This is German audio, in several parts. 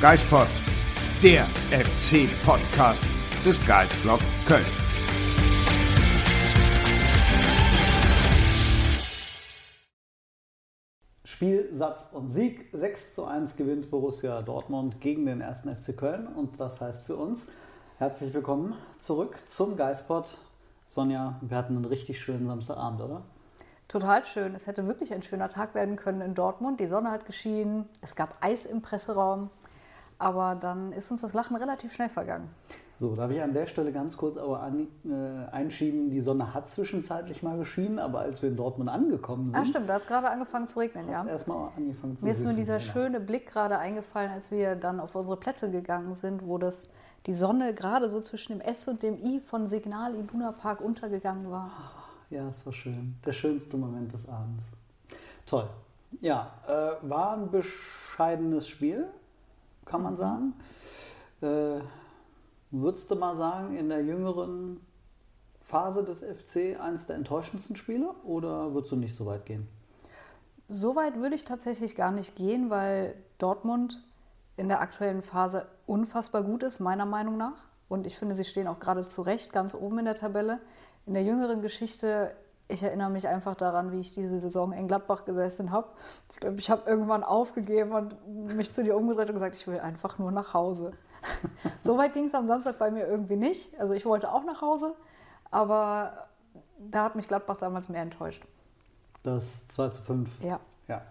Geistpod, der FC-Podcast des Geistblog Köln. Spiel, Satz und Sieg. 6 zu 1 gewinnt Borussia Dortmund gegen den 1. FC Köln. Und das heißt für uns, herzlich willkommen zurück zum Geistpod. Sonja, wir hatten einen richtig schönen Samstagabend, oder? Total schön. Es hätte wirklich ein schöner Tag werden können in Dortmund. Die Sonne hat geschienen, es gab Eis im Presseraum. Aber dann ist uns das Lachen relativ schnell vergangen. So, darf ich an der Stelle ganz kurz aber an, äh, einschieben, die Sonne hat zwischenzeitlich mal geschienen, aber als wir in Dortmund angekommen sind. Ah, stimmt, da hat es gerade angefangen zu regnen, ja. erstmal angefangen zu Mir ist nur dieser genau. schöne Blick gerade eingefallen, als wir dann auf unsere Plätze gegangen sind, wo das, die Sonne gerade so zwischen dem S und dem I von Signal Iduna Park untergegangen war. Ja, es war schön. Der schönste Moment des Abends. Toll. Ja, äh, war ein bescheidenes Spiel, kann man sagen. Äh, würdest du mal sagen, in der jüngeren Phase des FC eines der enttäuschendsten Spiele oder würdest du nicht so weit gehen? So weit würde ich tatsächlich gar nicht gehen, weil Dortmund in der aktuellen Phase unfassbar gut ist, meiner Meinung nach. Und ich finde, sie stehen auch gerade zu Recht ganz oben in der Tabelle. In der jüngeren Geschichte, ich erinnere mich einfach daran, wie ich diese Saison in Gladbach gesessen habe. Ich glaube, ich habe irgendwann aufgegeben und mich zu dir umgedreht und gesagt, ich will einfach nur nach Hause. so weit ging es am Samstag bei mir irgendwie nicht. Also ich wollte auch nach Hause, aber da hat mich Gladbach damals mehr enttäuscht. Das 2 zu 5. Ja. Ja.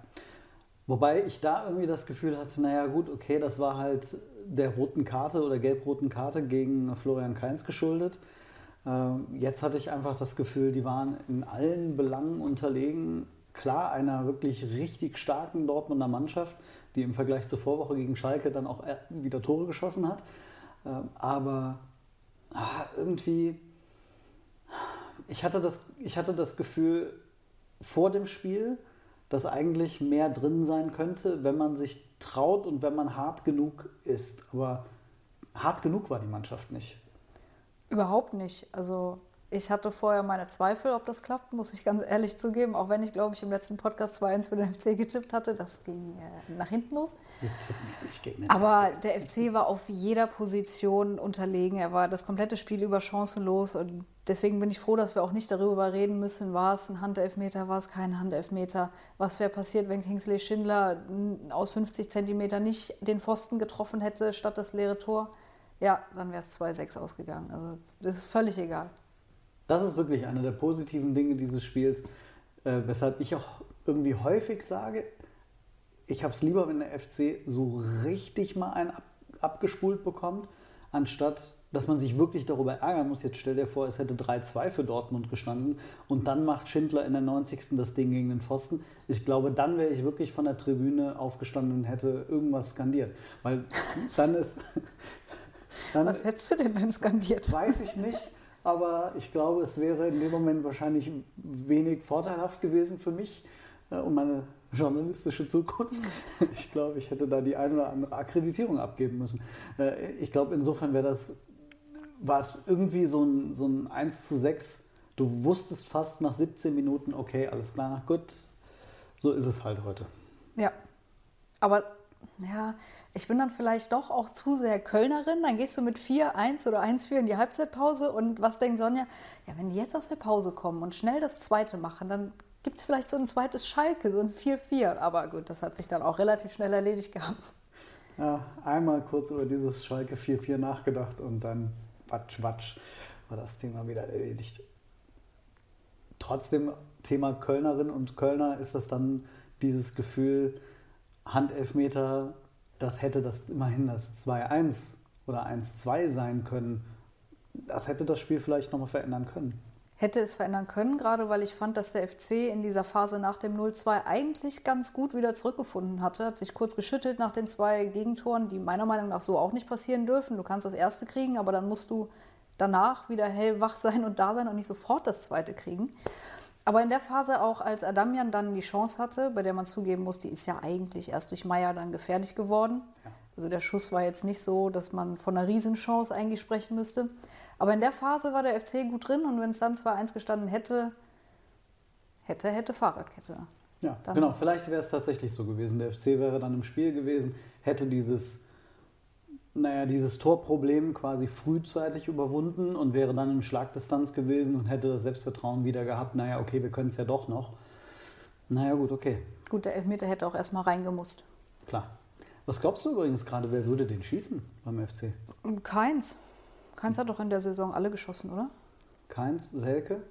Wobei ich da irgendwie das Gefühl hatte, naja gut, okay, das war halt der roten Karte oder gelb-roten Karte gegen Florian Kainz geschuldet. Ähm, Jetzt hatte ich einfach das Gefühl, die waren in allen Belangen unterlegen. Klar, einer wirklich richtig starken Dortmunder Mannschaft, die im Vergleich zur Vorwoche gegen Schalke dann auch äh, wieder Tore geschossen hat. Ähm, Aber ah, irgendwie, ich hatte, das, ich hatte das Gefühl vor dem Spiel, dass eigentlich mehr drin sein könnte, wenn man sich traut und wenn man hart genug ist. Aber hart genug war die Mannschaft nicht. Überhaupt nicht. Also ich hatte vorher meine Zweifel, ob das klappt, muss ich ganz ehrlich zugeben. Auch wenn ich, glaube ich, im letzten Podcast 2-1 für den FC getippt hatte. Das ging äh, nach hinten los. Aber der FC war auf jeder Position unterlegen. Er war das komplette Spiel über chancenlos. Und deswegen bin ich froh, dass wir auch nicht darüber reden müssen, war es ein Handelfmeter, war es kein Handelfmeter. Was wäre passiert, wenn Kingsley Schindler aus 50 Zentimetern nicht den Pfosten getroffen hätte, statt das leere Tor? Ja, dann wäre es 2-6 ausgegangen. Also das ist völlig egal. Das ist wirklich eine der positiven Dinge dieses Spiels, äh, weshalb ich auch irgendwie häufig sage, ich habe es lieber, wenn der FC so richtig mal einen ab, abgespult bekommt, anstatt dass man sich wirklich darüber ärgern muss. Jetzt stell dir vor, es hätte 3-2 für Dortmund gestanden und dann macht Schindler in der 90. das Ding gegen den Pfosten. Ich glaube, dann wäre ich wirklich von der Tribüne aufgestanden und hätte irgendwas skandiert. Weil dann ist. Dann, Was hättest du denn dann skandiert? Weiß ich nicht, aber ich glaube, es wäre in dem Moment wahrscheinlich wenig vorteilhaft gewesen für mich äh, und meine journalistische Zukunft. Ich glaube, ich hätte da die eine oder andere Akkreditierung abgeben müssen. Äh, ich glaube, insofern wäre das, war es irgendwie so ein, so ein 1 zu 6. Du wusstest fast nach 17 Minuten, okay, alles klar, gut, so ist es halt heute. Ja. Aber ja, ich bin dann vielleicht doch auch zu sehr Kölnerin. Dann gehst du mit 4-1 oder 1-4 in die Halbzeitpause. Und was denkt Sonja? Ja, wenn die jetzt aus der Pause kommen und schnell das zweite machen, dann gibt es vielleicht so ein zweites Schalke, so ein 4-4. Aber gut, das hat sich dann auch relativ schnell erledigt gehabt. Ja, einmal kurz über dieses Schalke 4-4 nachgedacht und dann watsch, watsch war das Thema wieder erledigt. Trotzdem, Thema Kölnerin und Kölner ist das dann dieses Gefühl, Handelfmeter, das hätte das immerhin das 2-1 oder 1-2 sein können. Das hätte das Spiel vielleicht nochmal verändern können. hätte es verändern können, gerade weil ich fand, dass der FC in dieser Phase nach dem 0-2 eigentlich ganz gut wieder zurückgefunden hatte. Hat sich kurz geschüttelt nach den zwei Gegentoren, die meiner Meinung nach so auch nicht passieren dürfen. Du kannst das erste kriegen, aber dann musst du danach wieder hellwach sein und da sein und nicht sofort das zweite kriegen. Aber in der Phase auch, als Adamian dann die Chance hatte, bei der man zugeben muss, die ist ja eigentlich erst durch Meier dann gefährlich geworden. Also der Schuss war jetzt nicht so, dass man von einer Riesenchance eigentlich sprechen müsste. Aber in der Phase war der FC gut drin und wenn es dann 2-1 gestanden hätte, hätte, hätte Fahrradkette. Ja, Dann- genau. Vielleicht wäre es tatsächlich so gewesen. Der FC wäre dann im Spiel gewesen, hätte dieses, naja, dieses Torproblem quasi frühzeitig überwunden und wäre dann in Schlagdistanz gewesen und hätte das Selbstvertrauen wieder gehabt. Naja, okay, wir können es ja doch noch. Naja, gut, okay. Gut, der Elfmeter hätte auch erstmal reingemusst. Klar. Was glaubst du übrigens gerade, wer würde den schießen beim FC? Keins. Keins hat doch in der Saison alle geschossen, oder? Keins, Selke?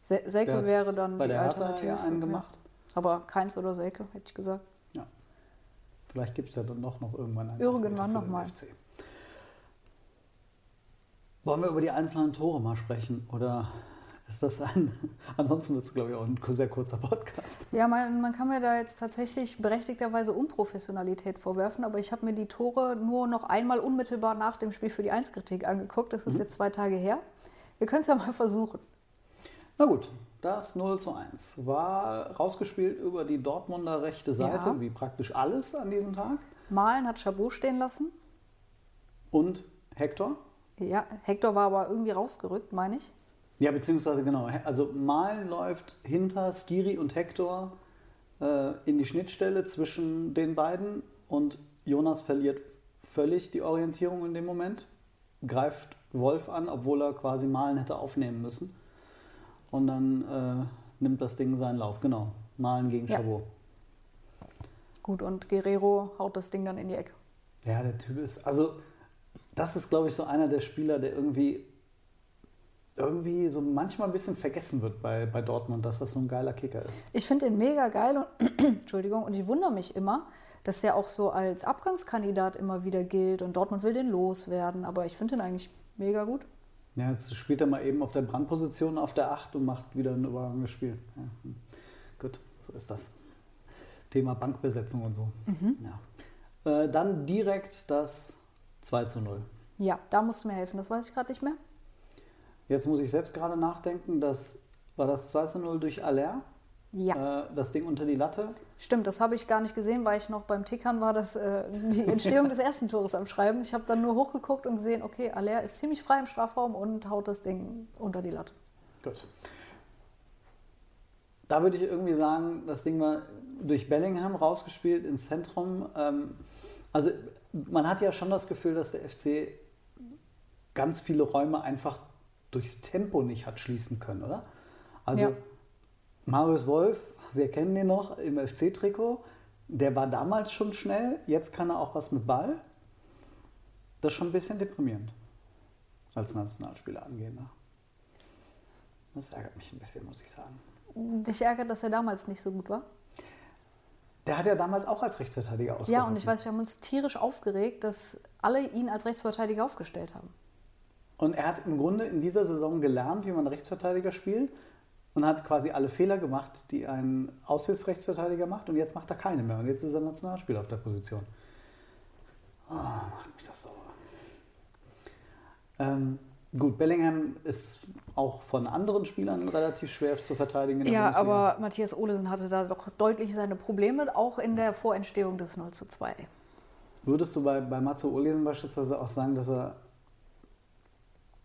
Se Selke wäre dann bei die der Alternative. ja einen gemacht. Aber Keins oder Selke, hätte ich gesagt. Ja. Vielleicht gibt es ja dann doch noch irgendwann einen. Irgendwann Elfmeter für noch den mal. FC. Wollen wir über die einzelnen Tore mal sprechen? Oder ist das ein. Ansonsten wird es, glaube ich, auch ein sehr kurzer Podcast. Ja, man, man kann mir da jetzt tatsächlich berechtigterweise Unprofessionalität vorwerfen, aber ich habe mir die Tore nur noch einmal unmittelbar nach dem Spiel für die Einskritik angeguckt. Das ist Mhm. jetzt zwei Tage her. Wir können es ja mal versuchen. Na gut, das 0 zu 1 war rausgespielt über die Dortmunder rechte Seite, Ja. wie praktisch alles an diesem Tag. Malen hat Chabot stehen lassen. Und Hector. Ja, Hector war aber irgendwie rausgerückt, meine ich. Ja, beziehungsweise genau. Also Malen läuft hinter Skiri und Hector äh, in die Schnittstelle zwischen den beiden und Jonas verliert völlig die Orientierung in dem Moment, greift Wolf an, obwohl er quasi Malen hätte aufnehmen müssen. Und dann äh, nimmt das Ding seinen Lauf. Genau. Malen gegen Ja. Chabot. Gut, und Guerrero haut das Ding dann in die Ecke. Ja, der Typ ist, also das ist, glaube ich, so einer der Spieler, der irgendwie, irgendwie so manchmal ein bisschen vergessen wird bei, bei Dortmund, dass das so ein geiler Kicker ist. Ich finde den mega geil und, Entschuldigung, und ich wundere mich immer, dass der auch so als Abgangskandidat immer wieder gilt und Dortmund will den loswerden. Aber ich finde den eigentlich mega gut. Ja, jetzt spielt er mal eben auf der Brandposition auf der 8 und macht wieder ein überragendes Spiel. Ja, hm. Gut, so ist das. Thema Bankbesetzung und so. Ja. Äh, dann direkt das 2 zu 0. Ja, da musst du mir helfen, das weiß ich gerade nicht mehr. Jetzt muss ich selbst gerade nachdenken, das war das 2 zu 0 durch Aller. Ja, Äh, das Ding unter die Latte. stimmt, das habe ich gar nicht gesehen, weil ich noch beim Tickern war, dass äh, die Entstehung des ersten Tores am Schreiben. Ich habe dann nur hochgeguckt und gesehen, okay, Aller ist ziemlich frei im Strafraum und haut das Ding unter die Latte. Gut. Da würde ich irgendwie sagen, das Ding war durch Bellingham rausgespielt ins Zentrum. Ähm, also man hat ja schon das Gefühl, dass der FC ganz viele Räume einfach durchs Tempo nicht hat schließen können, oder? Also Ja. Marius Wolf, wir kennen den noch im FC-Trikot, der war damals schon schnell, jetzt kann er auch was mit Ball. Das ist schon ein bisschen deprimierend als Nationalspieler angehender. Das ärgert mich ein bisschen, muss ich sagen. Dich ärgert, dass er damals nicht so gut war? Der hat ja damals auch als Rechtsverteidiger ausgeholfen. Ja, und ich weiß, wir haben uns tierisch aufgeregt, dass alle ihn als Rechtsverteidiger aufgestellt haben. Und er hat im Grunde in dieser Saison gelernt, wie man Rechtsverteidiger spielt und hat quasi alle Fehler gemacht, die ein Aushilfsrechtsverteidiger macht. Und jetzt macht er keine mehr. Und jetzt ist er Nationalspieler auf der Position. Ah, macht mich das sauer. Ähm, gut, Bellingham ist auch von anderen Spielern relativ schwer zu verteidigen. Ja, aber Matthias Olesen hatte da doch deutlich seine Probleme, auch in der Vorentstehung des 0 zu 2. Würdest du bei, bei Matze Olesen beispielsweise auch sagen, dass er.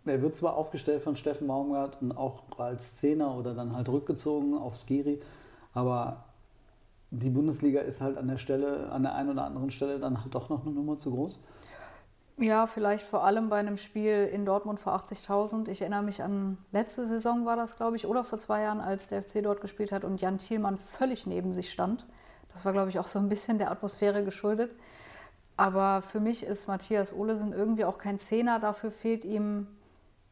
Er wird zwar aufgestellt von Steffen Baumgart und auch als Zehner oder dann halt rückgezogen auf Skiri, aber die Bundesliga ist halt an der Stelle, an der einen oder anderen Stelle dann halt doch noch eine Nummer zu groß. Ja, vielleicht vor allem bei einem Spiel in Dortmund vor 80.000. Ich erinnere mich an letzte Saison war das, glaube ich, oder vor zwei Jahren, als der FC dort gespielt hat und Jan Thielmann völlig neben sich stand. Das war, glaube ich, auch so ein bisschen der Atmosphäre geschuldet. Aber für mich ist Matthias Olesen irgendwie auch kein Zehner. Dafür fehlt ihm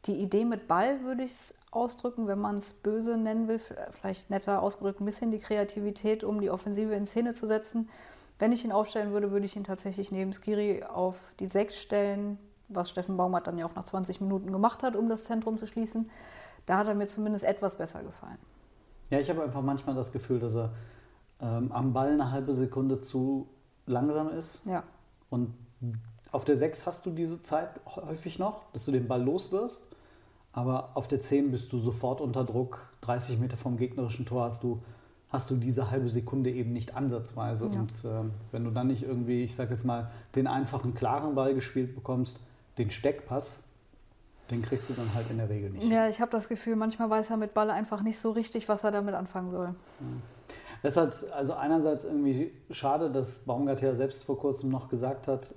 die Idee mit Ball, würde ich es ausdrücken, wenn man es böse nennen will. Vielleicht netter ausgedrückt, ein bisschen die Kreativität, um die Offensive in Szene zu setzen. Wenn ich ihn aufstellen würde, würde ich ihn tatsächlich neben Skiri auf die Sechs stellen, was Steffen Baumgart dann ja auch nach 20 Minuten gemacht hat, um das Zentrum zu schließen. Da hat er mir zumindest etwas besser gefallen. Ja, ich habe einfach manchmal das Gefühl, dass er ähm, am Ball eine halbe Sekunde zu langsam ist. Ja. Und auf der 6 hast du diese Zeit häufig noch, dass du den Ball los wirst. Aber auf der 10 bist du sofort unter Druck. 30 Meter vom gegnerischen Tor hast du, hast du diese halbe Sekunde eben nicht ansatzweise. Ja. Und ähm, wenn du dann nicht irgendwie, ich sage jetzt mal, den einfachen, klaren Ball gespielt bekommst, den Steckpass, den kriegst du dann halt in der Regel nicht. Ja, ich habe das Gefühl, manchmal weiß er mit Ball einfach nicht so richtig, was er damit anfangen soll. Es hat also einerseits irgendwie schade, dass Baumgart ja selbst vor kurzem noch gesagt hat,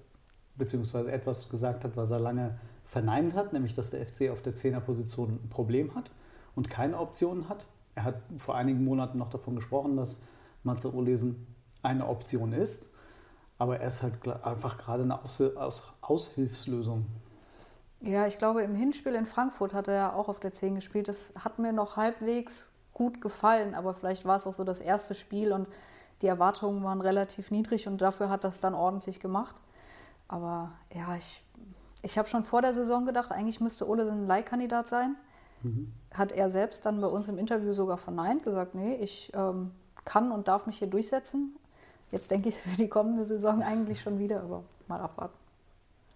beziehungsweise etwas gesagt hat, was er lange verneint hat, nämlich dass der FC auf der Zehnerposition ein Problem hat und keine Optionen hat. Er hat vor einigen Monaten noch davon gesprochen, dass Matze Olesen eine Option ist, aber er ist halt einfach gerade eine Aus Aus Aushilfslösung. Ja, ich glaube, im Hinspiel in Frankfurt hat er ja auch auf der 10 gespielt. Das hat mir noch halbwegs gut gefallen, aber vielleicht war es auch so das erste Spiel und die Erwartungen waren relativ niedrig und dafür hat das dann ordentlich gemacht. Aber ja, ich, ich habe schon vor der Saison gedacht, eigentlich müsste Ole ein Leihkandidat sein. Hat er selbst dann bei uns im Interview sogar verneint, gesagt, nee, ich ähm, kann und darf mich hier durchsetzen. Jetzt denke ich für die kommende Saison eigentlich schon wieder, aber mal abwarten.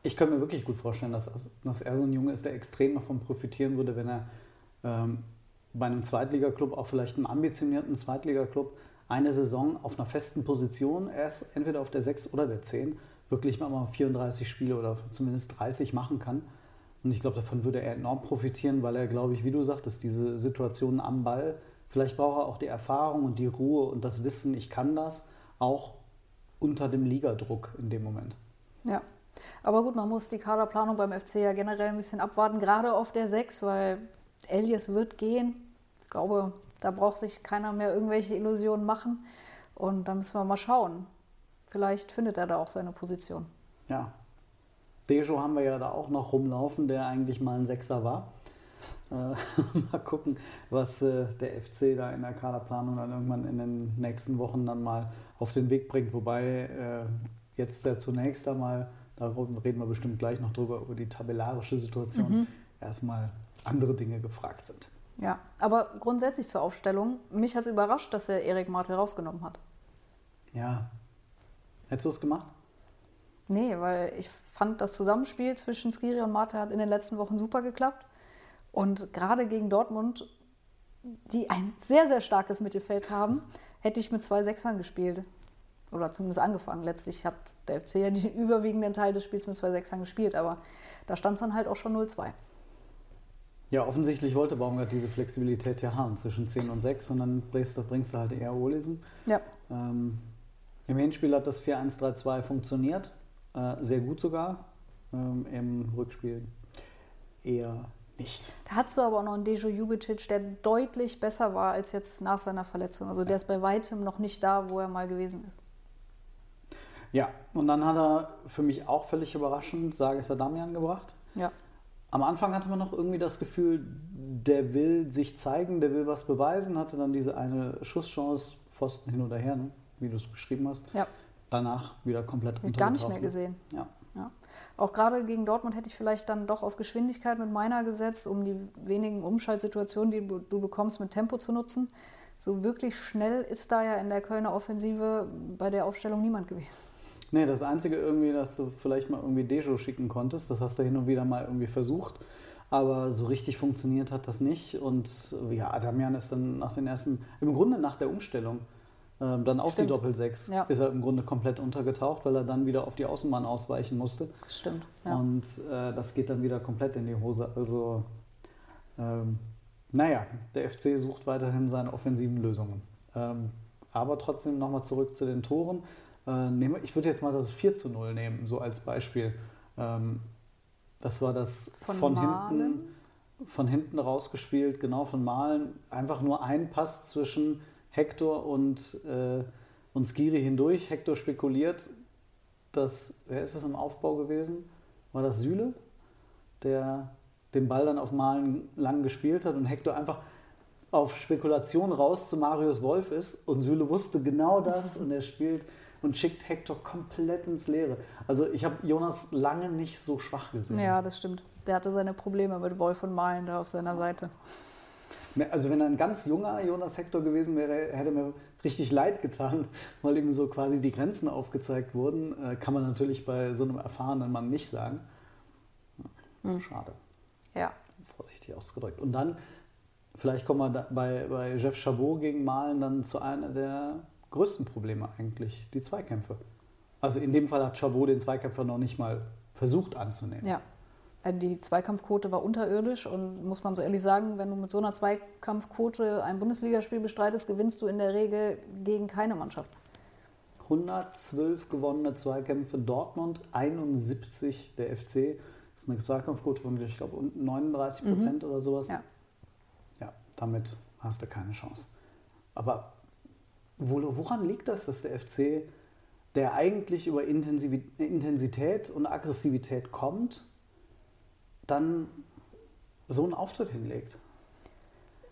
Ich könnte mir wirklich gut vorstellen, dass, dass er so ein Junge ist, der extrem davon profitieren würde, wenn er ähm, bei einem Zweitligaklub, auch vielleicht einem ambitionierten Zweitligaklub, eine Saison auf einer festen Position, erst entweder auf der 6 oder der 10, wirklich mal 34 Spiele oder zumindest 30 machen kann. Und ich glaube, davon würde er enorm profitieren, weil er, glaube ich, wie du sagtest, diese Situationen am Ball, vielleicht braucht er auch die Erfahrung und die Ruhe und das Wissen, ich kann das, auch unter dem Ligadruck in dem Moment. Ja, aber gut, man muss die Kaderplanung beim FC ja generell ein bisschen abwarten, gerade auf der 6, weil Elias wird gehen. Ich glaube, da braucht sich keiner mehr irgendwelche Illusionen machen. Und da müssen wir mal schauen. Vielleicht findet er da auch seine Position. Ja. Dejo haben wir ja da auch noch rumlaufen, der eigentlich mal ein Sechser war. Äh, mal gucken, was äh, der FC da in der Kaderplanung dann irgendwann in den nächsten Wochen dann mal auf den Weg bringt. Wobei äh, jetzt ja zunächst einmal, darüber reden wir bestimmt gleich noch drüber, über die tabellarische Situation, erstmal andere Dinge gefragt sind. Ja, aber grundsätzlich zur Aufstellung. Mich hat es überrascht, dass er Erik Martel rausgenommen hat. Ja. Hättest du es gemacht? Nee, weil ich fand, das Zusammenspiel zwischen Skiri und Martel hat in den letzten Wochen super geklappt. Und gerade gegen Dortmund, die ein sehr, sehr starkes Mittelfeld haben, hätte ich mit zwei Sechsern gespielt. Oder zumindest angefangen. Letztlich hat der FC ja den überwiegenden Teil des Spiels mit zwei Sechsern gespielt, aber da stand es dann halt auch schon 0-2. Ja, offensichtlich wollte Baumgart diese Flexibilität ja haben zwischen 10 und 6 und dann bringst du, bringst du halt eher Olesen. Ja, Ähm, Im Hinspiel hat das 4-1-3-2 funktioniert, äh, sehr gut sogar. Ähm, Im Rückspiel eher nicht. da hast du aber auch noch einen Dejo Jubicic, der deutlich besser war als jetzt nach seiner Verletzung. Also der ist bei weitem noch nicht da, wo er mal gewesen ist. Ja, und dann hat er für mich auch völlig überraschend Sages Adamian gebracht. Ja, Am Anfang hatte man noch irgendwie das Gefühl, der will sich zeigen, der will was beweisen, hatte dann diese eine Schusschance, Pfosten hin oder her, ne? wie du es beschrieben hast. ja. Danach wieder komplett Wird gar nicht mehr gesehen. Ja. Ja. Auch gerade gegen Dortmund hätte ich vielleicht dann doch auf Geschwindigkeit mit meiner gesetzt, um die wenigen Umschaltsituationen, die du bekommst, mit Tempo zu nutzen. So wirklich schnell ist da ja in der Kölner Offensive bei der Aufstellung niemand gewesen. Nee, das Einzige irgendwie, dass du vielleicht mal irgendwie Dejo schicken konntest, das hast du hin und wieder mal irgendwie versucht, aber so richtig funktioniert hat das nicht. Und ja, Adamian ist dann nach den ersten, im Grunde nach der Umstellung, ähm, dann auf Stimmt. die Doppel-6, Ja. ist er im Grunde komplett untergetaucht, weil er dann wieder auf die Außenbahn ausweichen musste. Stimmt. Ja. Und äh, das geht dann wieder komplett in die Hose. Also, ähm, naja, der FC sucht weiterhin seine offensiven Lösungen. Ähm, aber trotzdem nochmal zurück zu den Toren. Äh, nehme, ich würde jetzt mal das 4 zu 0 nehmen, so als Beispiel. Ähm, das war das Von von, hinten, von hinten rausgespielt, genau von Malen. Einfach nur ein Pass zwischen Hector und, äh, und Skiri hindurch. Hector spekuliert, dass, wer ist das im Aufbau gewesen? War das Süle, der den Ball dann auf Malen lang gespielt hat und Hector einfach auf Spekulation raus zu Marius Wolf ist und Süle wusste genau das und er spielt und schickt Hector komplett ins Leere. Also ich habe Jonas lange nicht so schwach gesehen. ja, das stimmt. Der hatte seine Probleme mit Wolf und Malen da auf seiner Seite. Also wenn er ein ganz junger Jonas Hector gewesen wäre, hätte mir richtig leid getan, weil ihm so quasi die Grenzen aufgezeigt wurden. Äh, kann man natürlich bei so einem erfahrenen Mann nicht sagen. Schade. Ja. Vorsichtig ausgedrückt. Und dann, vielleicht kommen wir bei, bei Jeff Chabot gegen Malen dann zu einer der größten Probleme eigentlich, die Zweikämpfe. Also in dem Fall hat Chabot den Zweikämpfer noch nicht mal versucht anzunehmen. Ja. Äh, Die Zweikampfquote war unterirdisch und muss man so ehrlich sagen, wenn du mit so einer Zweikampfquote ein Bundesligaspiel bestreitest, gewinnst du in der Regel gegen keine Mannschaft. 112 gewonnene Zweikämpfe Dortmund, 71 der FC. Das ist eine Zweikampfquote von, ich glaube, unten 39 Prozent oder sowas. Ja. Ja, damit hast du keine Chance. Aber wo, woran liegt das, dass der FC, der eigentlich über Intensität und Aggressivität kommt, dann so einen Auftritt hinlegt?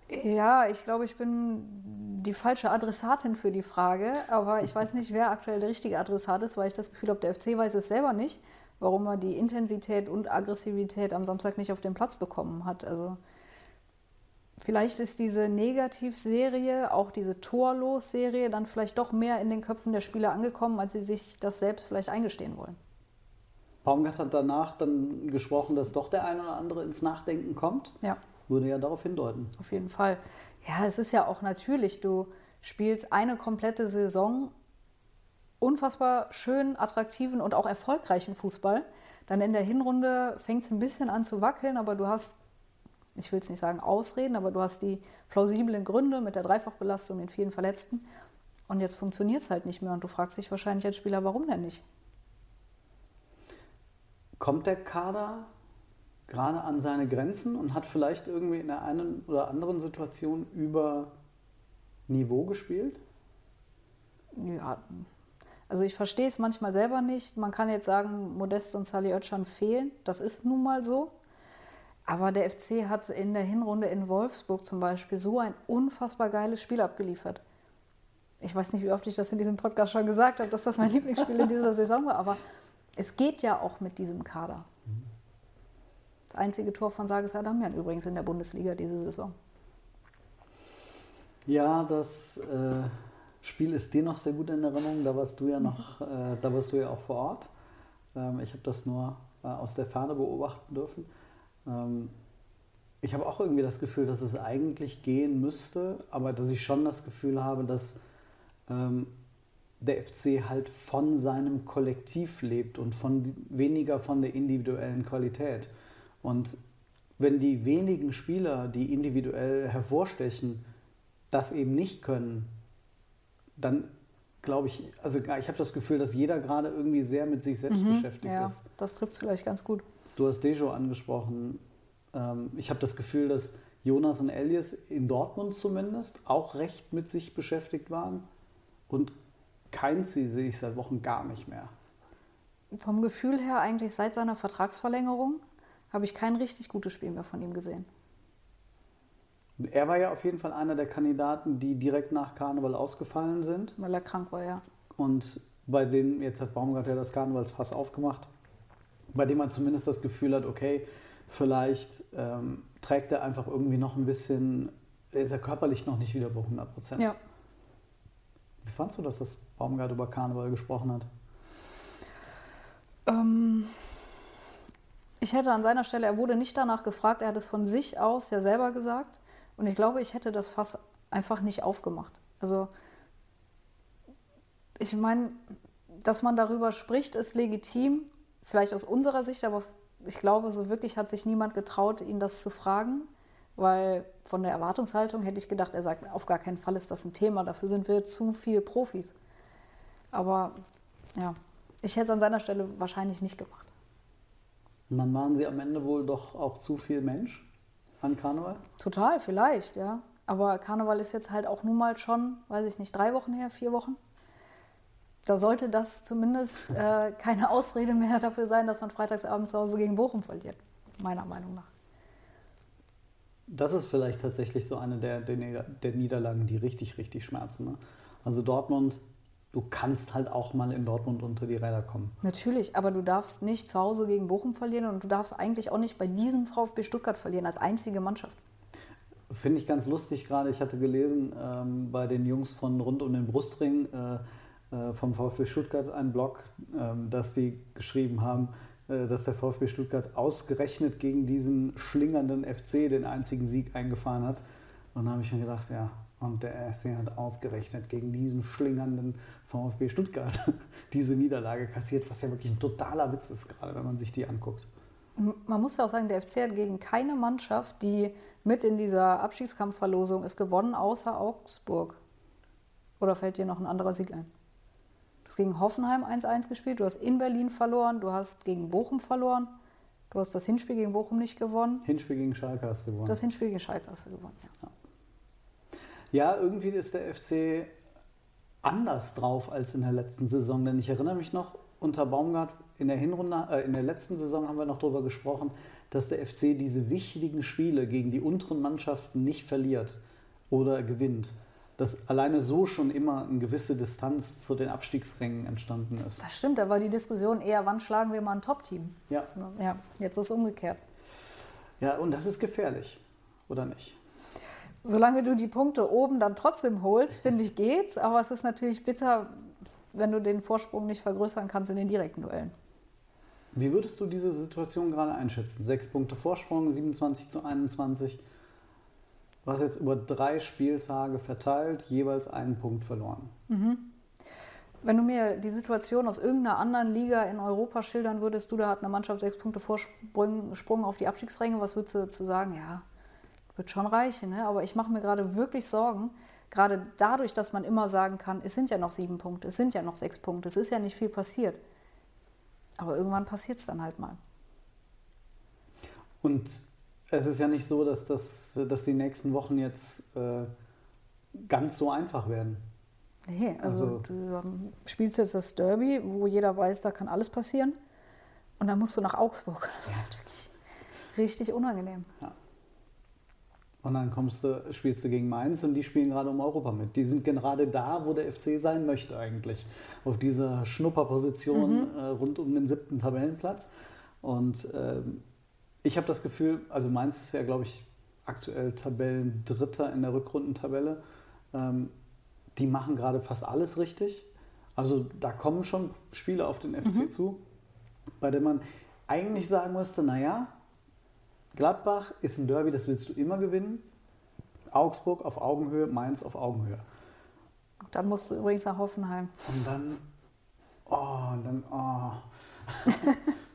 Ja, ich glaube, ich bin die falsche Adressatin für die Frage, aber ich weiß nicht, wer aktuell der richtige Adressat ist, weil ich das Gefühl habe, der FC weiß es selber nicht, warum er die Intensität und Aggressivität am Samstag nicht auf den Platz bekommen hat. Also vielleicht ist diese Negativserie, auch diese Torlos-Serie, dann vielleicht doch mehr in den Köpfen der Spieler angekommen, als sie sich das selbst vielleicht eingestehen wollen. Baumgart hat danach dann gesprochen, dass doch der eine oder andere ins Nachdenken kommt. Ja. Würde ja darauf hindeuten. Auf jeden Fall. Ja, es ist ja auch natürlich, du spielst eine komplette Saison unfassbar schön, attraktiven und auch erfolgreichen Fußball. Dann in der Hinrunde fängt es ein bisschen an zu wackeln, aber du hast, ich will es nicht sagen Ausreden, aber du hast die plausiblen Gründe mit der Dreifachbelastung, den vielen Verletzten. Und jetzt funktioniert es halt nicht mehr und du fragst dich wahrscheinlich als Spieler, warum denn nicht? Kommt der Kader gerade an seine Grenzen und hat vielleicht irgendwie in der einen oder anderen Situation über Niveau gespielt? Ja, also ich verstehe es manchmal selber nicht. Man kann jetzt sagen, Modest und Sally Oetschan fehlen. Das ist nun mal so. Aber der FC hat in der Hinrunde in Wolfsburg zum Beispiel so ein unfassbar geiles Spiel abgeliefert. Ich weiß nicht, wie oft ich das in diesem Podcast schon gesagt habe, dass das mein Lieblingsspiel in dieser Saison war, aber es geht ja auch mit diesem Kader. Das einzige Tor von Sages Adamian übrigens in der Bundesliga diese Saison. Ja, das äh, Spiel ist dir noch sehr gut in Erinnerung. Da warst du ja noch, äh, da warst du ja auch vor Ort. Ähm, ich habe das nur äh, aus der Ferne beobachten dürfen. Ähm, ich habe auch irgendwie das Gefühl, dass es eigentlich gehen müsste, aber dass ich schon das Gefühl habe, dass ähm, der FC halt von seinem Kollektiv lebt und von weniger von der individuellen Qualität. Und wenn die wenigen Spieler, die individuell hervorstechen, das eben nicht können, dann glaube ich, also ich habe das Gefühl, dass jeder gerade irgendwie sehr mit sich selbst beschäftigt Ja, ist. das trifft es vielleicht ganz gut. Du hast Dejo angesprochen. Ähm, ich habe das Gefühl, dass Jonas und Elias in Dortmund zumindest auch recht mit sich beschäftigt waren. Und Keinzi sehe ich seit Wochen gar nicht mehr. Vom Gefühl her eigentlich seit seiner Vertragsverlängerung habe ich kein richtig gutes Spiel mehr von ihm gesehen. Er war ja auf jeden Fall einer der Kandidaten, die direkt nach Karneval ausgefallen sind. Weil er krank war, ja. Und bei denen, jetzt hat Baumgart ja das Karnevalsfass aufgemacht, bei dem man zumindest das Gefühl hat, okay, vielleicht ähm, trägt er einfach irgendwie noch ein bisschen, ist er körperlich noch nicht wieder bei 100 Prozent. Ja. Wie fandst du das, dass Baumgart über Karneval gesprochen hat? Ähm, ich hätte an seiner Stelle, er wurde nicht danach gefragt, er hat es von sich aus ja selber gesagt. Und ich glaube, ich hätte das Fass einfach nicht aufgemacht. Also, ich meine, dass man darüber spricht, ist legitim, vielleicht aus unserer Sicht, aber ich glaube, so wirklich hat sich niemand getraut, ihn das zu fragen, weil von der Erwartungshaltung hätte ich gedacht, er sagt, auf gar keinen Fall ist das ein Thema, dafür sind wir zu viel Profis. Aber ja, ich hätte es an seiner Stelle wahrscheinlich nicht gemacht. Und dann waren sie am Ende wohl doch auch zu viel Mensch an Karneval? Total, vielleicht, ja. Aber Karneval ist jetzt halt auch nun mal schon, weiß ich nicht, drei Wochen her, vier Wochen. Da sollte das zumindest äh, keine Ausrede mehr dafür sein, dass man freitagsabends zu Hause gegen Bochum verliert, meiner Meinung nach. Das ist vielleicht tatsächlich so eine der, der, Nieder- der Niederlagen, die richtig, richtig schmerzen. Ne? Also Dortmund, du kannst halt auch mal in Dortmund unter die Räder kommen. Natürlich, aber du darfst nicht zu Hause gegen Bochum verlieren und du darfst eigentlich auch nicht bei diesem VfB Stuttgart verlieren als einzige Mannschaft. Finde ich ganz lustig gerade. Ich hatte gelesen ähm, bei den Jungs von rund um den Brustring äh, äh, vom VfB Stuttgart einen Blog, ähm, dass die geschrieben haben, äh, dass der VfB Stuttgart ausgerechnet gegen diesen schlingernden FC den einzigen Sieg eingefahren hat. Und da habe ich mir gedacht, ja, und der FC hat ausgerechnet gegen diesen schlingernden VfB Stuttgart diese Niederlage kassiert, was ja wirklich ein totaler Witz ist, gerade wenn man sich die anguckt. Man muss ja auch sagen, der FC hat gegen keine Mannschaft, die mit in dieser Abstiegskampfverlosung ist, gewonnen, außer Augsburg. Oder fällt dir noch ein anderer Sieg ein? Du hast gegen Hoffenheim 1-1 gespielt, du hast in Berlin verloren, du hast gegen Bochum verloren, du hast das Hinspiel gegen Bochum nicht gewonnen. Hinspiel gegen Schalke hast du gewonnen. Das Hinspiel gegen Schalke hast du gewonnen, ja. Ja, irgendwie ist der FC anders drauf als in der letzten Saison. Denn ich erinnere mich noch, unter Baumgart in der Hinrunde, äh, in der letzten Saison haben wir noch darüber gesprochen, dass der FC diese wichtigen Spiele gegen die unteren Mannschaften nicht verliert oder gewinnt. Dass alleine so schon immer eine gewisse Distanz zu den Abstiegsrängen entstanden ist. Das stimmt, da war die Diskussion eher, wann schlagen wir mal ein Top-Team? Ja. Ja, jetzt ist es umgekehrt. Ja, und das ist gefährlich, oder nicht? Solange du die Punkte oben dann trotzdem holst, finde ich, geht's. Aber es ist natürlich bitter, wenn du den Vorsprung nicht vergrößern kannst in den direkten Duellen. Wie würdest du diese Situation gerade einschätzen? Sechs Punkte Vorsprung, 27 zu 21. Du hast jetzt über drei Spieltage verteilt, jeweils einen Punkt verloren. Wenn du mir die Situation aus irgendeiner anderen Liga in Europa schildern würdest, du, da hat eine Mannschaft sechs Punkte Vorsprung Sprung auf die Abstiegsränge, was würdest du dazu sagen? Ja, wird schon reichen, ne? aber ich mache mir gerade wirklich Sorgen, gerade dadurch, dass man immer sagen kann, es sind ja noch sieben Punkte, es sind ja noch sechs Punkte, es ist ja nicht viel passiert. Aber irgendwann passiert es dann halt mal. Und es ist ja nicht so, dass, das, dass die nächsten Wochen jetzt äh, ganz so einfach werden. Nee, also, Also- du ähm, spielst jetzt das Derby, wo jeder weiß, da kann alles passieren. Und dann musst du nach Augsburg. Das ist halt wirklich richtig unangenehm. Und dann kommst du, spielst du gegen Mainz und die spielen gerade um Europa mit. Die sind gerade da, wo der FC sein möchte eigentlich. Auf dieser Schnupperposition äh, rund um den siebten Tabellenplatz. Und ähm, ich habe das Gefühl, also Mainz ist ja, glaube ich, aktuell Tabellendritter in der Rückrundentabelle. Ähm, die machen gerade fast alles richtig. Also da kommen schon Spiele auf den FC zu, bei denen man eigentlich sagen müsste, naja, Gladbach ist ein Derby, das willst du immer gewinnen. Augsburg auf Augenhöhe, Mainz auf Augenhöhe. Dann musst du übrigens nach Hoffenheim. Und dann, oh, und dann, oh.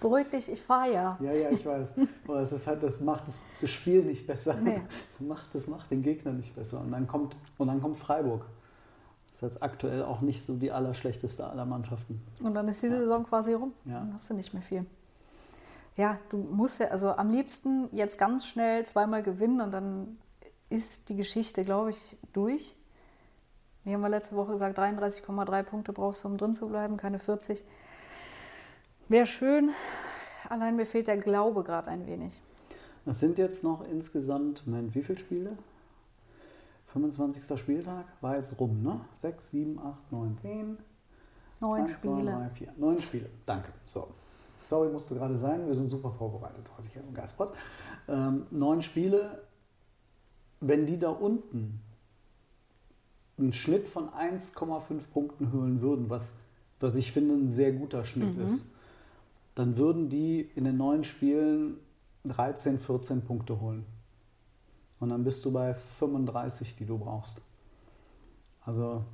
Beruhig dich, ich fahre ja. Ja, ja, ich weiß. Aber es ist halt, das macht das, Spiel nicht besser. Nee. Das, macht, das macht den Gegner nicht besser. Und dann kommt, und dann kommt Freiburg. Das ist jetzt aktuell auch nicht so die allerschlechteste aller Mannschaften. Und dann ist die Saison quasi rum. Ja. Dann hast du nicht mehr viel. Ja, du musst ja, also am liebsten jetzt ganz schnell zweimal gewinnen und dann ist die Geschichte, glaube ich, durch. Wir haben ja letzte Woche gesagt, 33,3 Punkte brauchst du, um drin zu bleiben, keine 40. Wäre schön, allein mir fehlt der Glaube gerade ein wenig. Es sind jetzt noch insgesamt, Moment, wie viele Spiele? 25. Spieltag war jetzt rum, ne? 6, 7, 8, 9, 10. Neun Spiele. drei, vier. Neun Spiele. Danke. So. Sorry, musste gerade sein. Wir sind super vorbereitet heute hier im Geistpot. Ähm, neun Spiele. Wenn die da unten einen Schnitt von 1,5 Punkten holen würden, was, was ich finde ein sehr guter Schnitt ist, dann würden die in den neun Spielen 13, 14 Punkte holen. Und dann bist du bei 35, die du brauchst. Also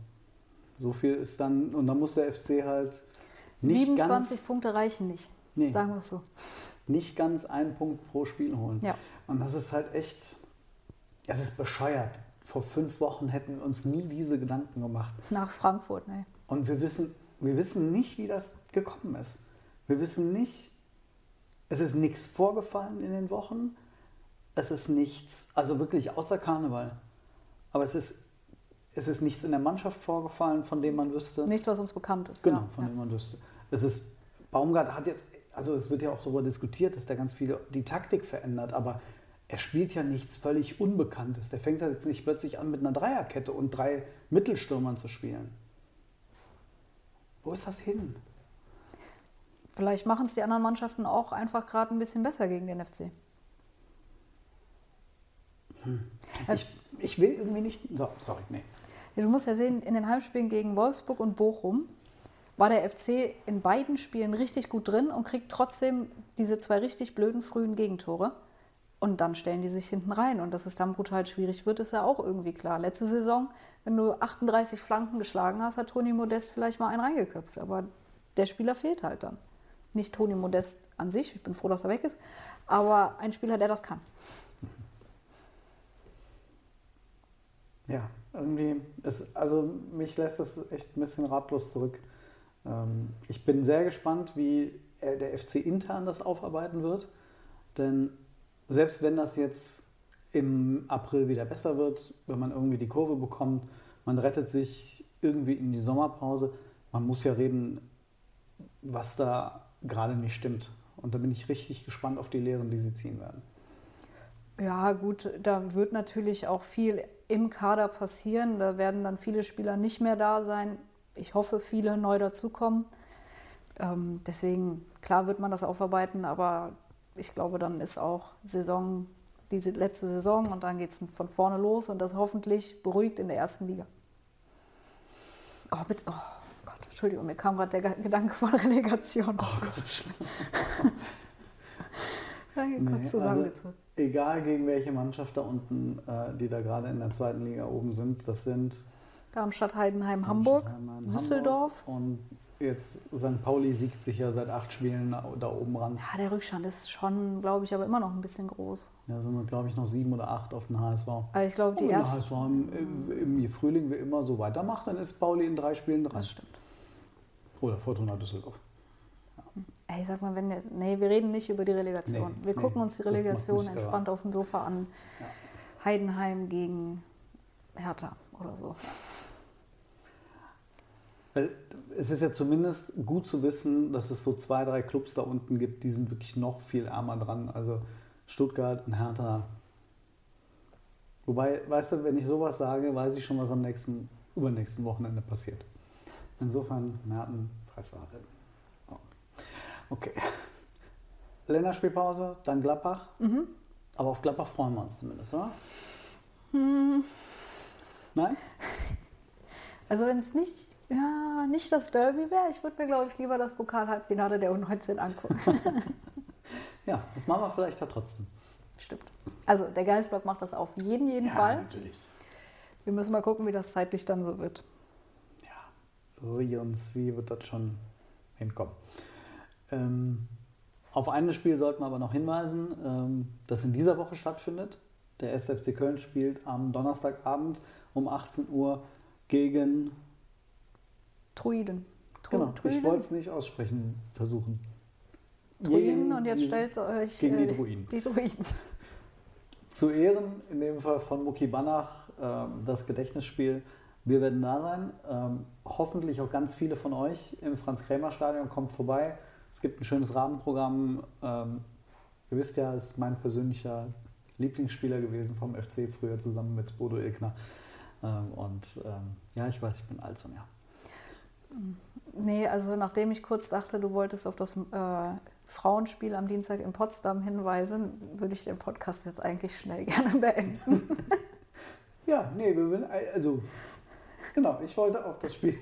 so viel ist dann, und dann muss der FC halt nicht 27 ganz, Punkte reichen nicht. Nee. Sagen wir es so. nicht ganz einen Punkt pro Spiel holen. Ja. Und das ist halt echt, es ist bescheuert. Vor fünf Wochen hätten wir uns nie diese Gedanken gemacht. Nach Frankfurt, ne? Und wir wissen, wir wissen nicht, wie das gekommen ist. Wir wissen nicht, es ist nichts vorgefallen in den Wochen. Es ist nichts, also wirklich außer Karneval. Aber es ist, es ist nichts in der Mannschaft vorgefallen, von dem man wüsste. Nichts, was uns bekannt ist. Genau, ja. von ja. dem man wüsste. Es ist, Baumgart hat jetzt, also es wird ja auch darüber diskutiert, dass der ganz viel die Taktik verändert, aber er spielt ja nichts völlig Unbekanntes. Der fängt halt jetzt nicht plötzlich an mit einer Dreierkette und drei Mittelstürmern zu spielen. Wo ist das hin? Vielleicht machen es die anderen Mannschaften auch einfach gerade ein bisschen besser gegen den FC. Ich, ich will irgendwie nicht. So, sorry, nee. Du musst ja sehen, in den Heimspielen gegen Wolfsburg und Bochum war der FC in beiden Spielen richtig gut drin und kriegt trotzdem diese zwei richtig blöden frühen Gegentore. Und dann stellen die sich hinten rein. Und dass es dann brutal schwierig wird, ist ja auch irgendwie klar. Letzte Saison, wenn du 38 Flanken geschlagen hast, hat Toni Modest vielleicht mal einen reingeköpft. Aber der Spieler fehlt halt dann. Nicht Toni Modest an sich, ich bin froh, dass er weg ist, aber ein Spieler, der das kann. Ja, irgendwie, ist, also mich lässt das echt ein bisschen ratlos zurück. Ähm, ich bin sehr gespannt, wie er- der FC intern das aufarbeiten wird. Denn selbst wenn das jetzt im April wieder besser wird, wenn man irgendwie die Kurve bekommt, man rettet sich irgendwie in die Sommerpause, man muss ja reden, was da gerade nicht stimmt. Und da bin ich richtig gespannt auf die Lehren, die sie ziehen werden. Ja, gut, da wird natürlich auch viel im Kader passieren. Da werden dann viele Spieler nicht mehr da sein. Ich hoffe, viele neu dazukommen. Ähm, deswegen, klar wird man das aufarbeiten, aber ich glaube, dann ist auch Saison, diese letzte Saison und dann geht es von vorne los und das hoffentlich beruhigt in der ersten Liga. Oh, bitte, oh Entschuldigung, mir kam gerade der Ge- Gedanke von Relegation. Das ist so schlimm. Ja, hier Nee. Also, egal gegen welche Mannschaft da unten, äh, die da gerade in der zweiten Liga oben sind, das sind Darmstadt, Heidenheim, Hamburg, Hamburg, Düsseldorf. und jetzt St. Pauli siegt sich ja seit acht Spielen da oben ran. Ja, der Rückstand ist schon, glaube ich, aber immer noch ein bisschen groß. Da sind wir, glaube ich, noch sieben oder acht auf den HSV. Also ich glaube, die wenn der erste. HSV im, im, im Frühling wie immer so weitermacht, dann ist Pauli in drei Spielen dran. Das stimmt. Oder Fortuna Düsseldorf. Ey, sag mal, wenn der, nee, wir reden nicht über die Relegation. Nee, wir nee, gucken uns die Relegation entspannt auf dem Sofa an. Heidenheim gegen Hertha oder so. Weil Es ist ja zumindest gut zu wissen, dass es so zwei, drei Clubs da unten gibt, die sind wirklich noch viel ärmer dran. Also Stuttgart und Hertha. Wobei, weißt du, wenn ich sowas sage, weiß ich schon, was am nächsten, übernächsten Wochenende passiert. Insofern, Merten. Oh. Okay. Länderspielpause, dann Gladbach. Aber auf Gladbach freuen wir uns zumindest, oder? Nein? Also wenn es nicht, ja, nicht das Derby wäre, ich würde mir, glaube ich, lieber das Pokal-Halbfinale der U19 angucken. Ja, das machen wir vielleicht ja trotzdem. Stimmt. Also der Geistblock macht das auf jeden, jeden Fall. natürlich. Wir müssen mal gucken, wie das zeitlich dann so wird. Ui und Zwie wird das schon hinkommen. Ähm, auf ein Spiel sollten wir aber noch hinweisen, ähm, das in dieser Woche stattfindet. Der SFC Köln spielt am Donnerstagabend um 18 Uhr gegen. Truiden. Tru Genau, ich Truiden? wollte es nicht aussprechen versuchen. Druiden und jetzt die- stellt euch gegen die äh, Druiden. Die Druiden. Zu Ehren, in dem Fall von Muki Banach, ähm, das Gedächtnisspiel. Wir werden da sein. Ähm, hoffentlich auch ganz viele von euch im Franz-Krämer-Stadion. Kommt vorbei. Es gibt ein schönes Rahmenprogramm. Ähm, ihr wisst ja, ist mein persönlicher Lieblingsspieler gewesen vom FC, früher zusammen mit Bodo Ilkner. Ähm, und ähm, ja, ich weiß, ich bin alt und ja. Nee, also nachdem ich kurz dachte, du wolltest auf das äh, Frauenspiel am Dienstag in Potsdam hinweisen, würde ich den Podcast jetzt eigentlich schnell gerne beenden. Ja, nee, wir also genau, ich wollte auf das Spiel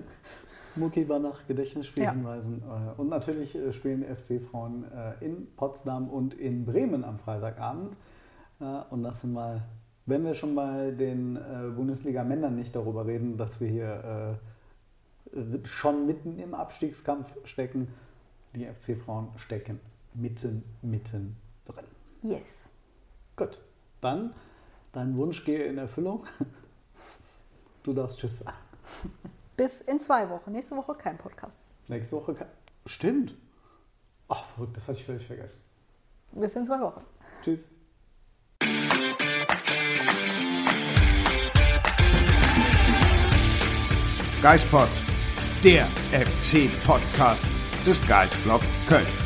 Muki Banach Gedächtnisspiel Ja. hinweisen. Äh, Und natürlich äh, spielen die FC-Frauen äh, in Potsdam und in Bremen am Freitagabend. Und das sind mal, wenn wir schon bei den Bundesliga-Männern nicht darüber reden, dass wir hier schon mitten im Abstiegskampf stecken, die FC-Frauen stecken mitten, mitten drin. Yes. Gut, dann dein Wunsch gehe in Erfüllung. Du darfst Tschüss sagen. Bis in zwei Wochen. Nächste Woche kein Podcast. Nächste Woche kann. Stimmt. Ach, verrückt, das hatte ich völlig vergessen. Bis in zwei Wochen. Tschüss. Geistpod, der FC-Podcast des Geistblog Köln.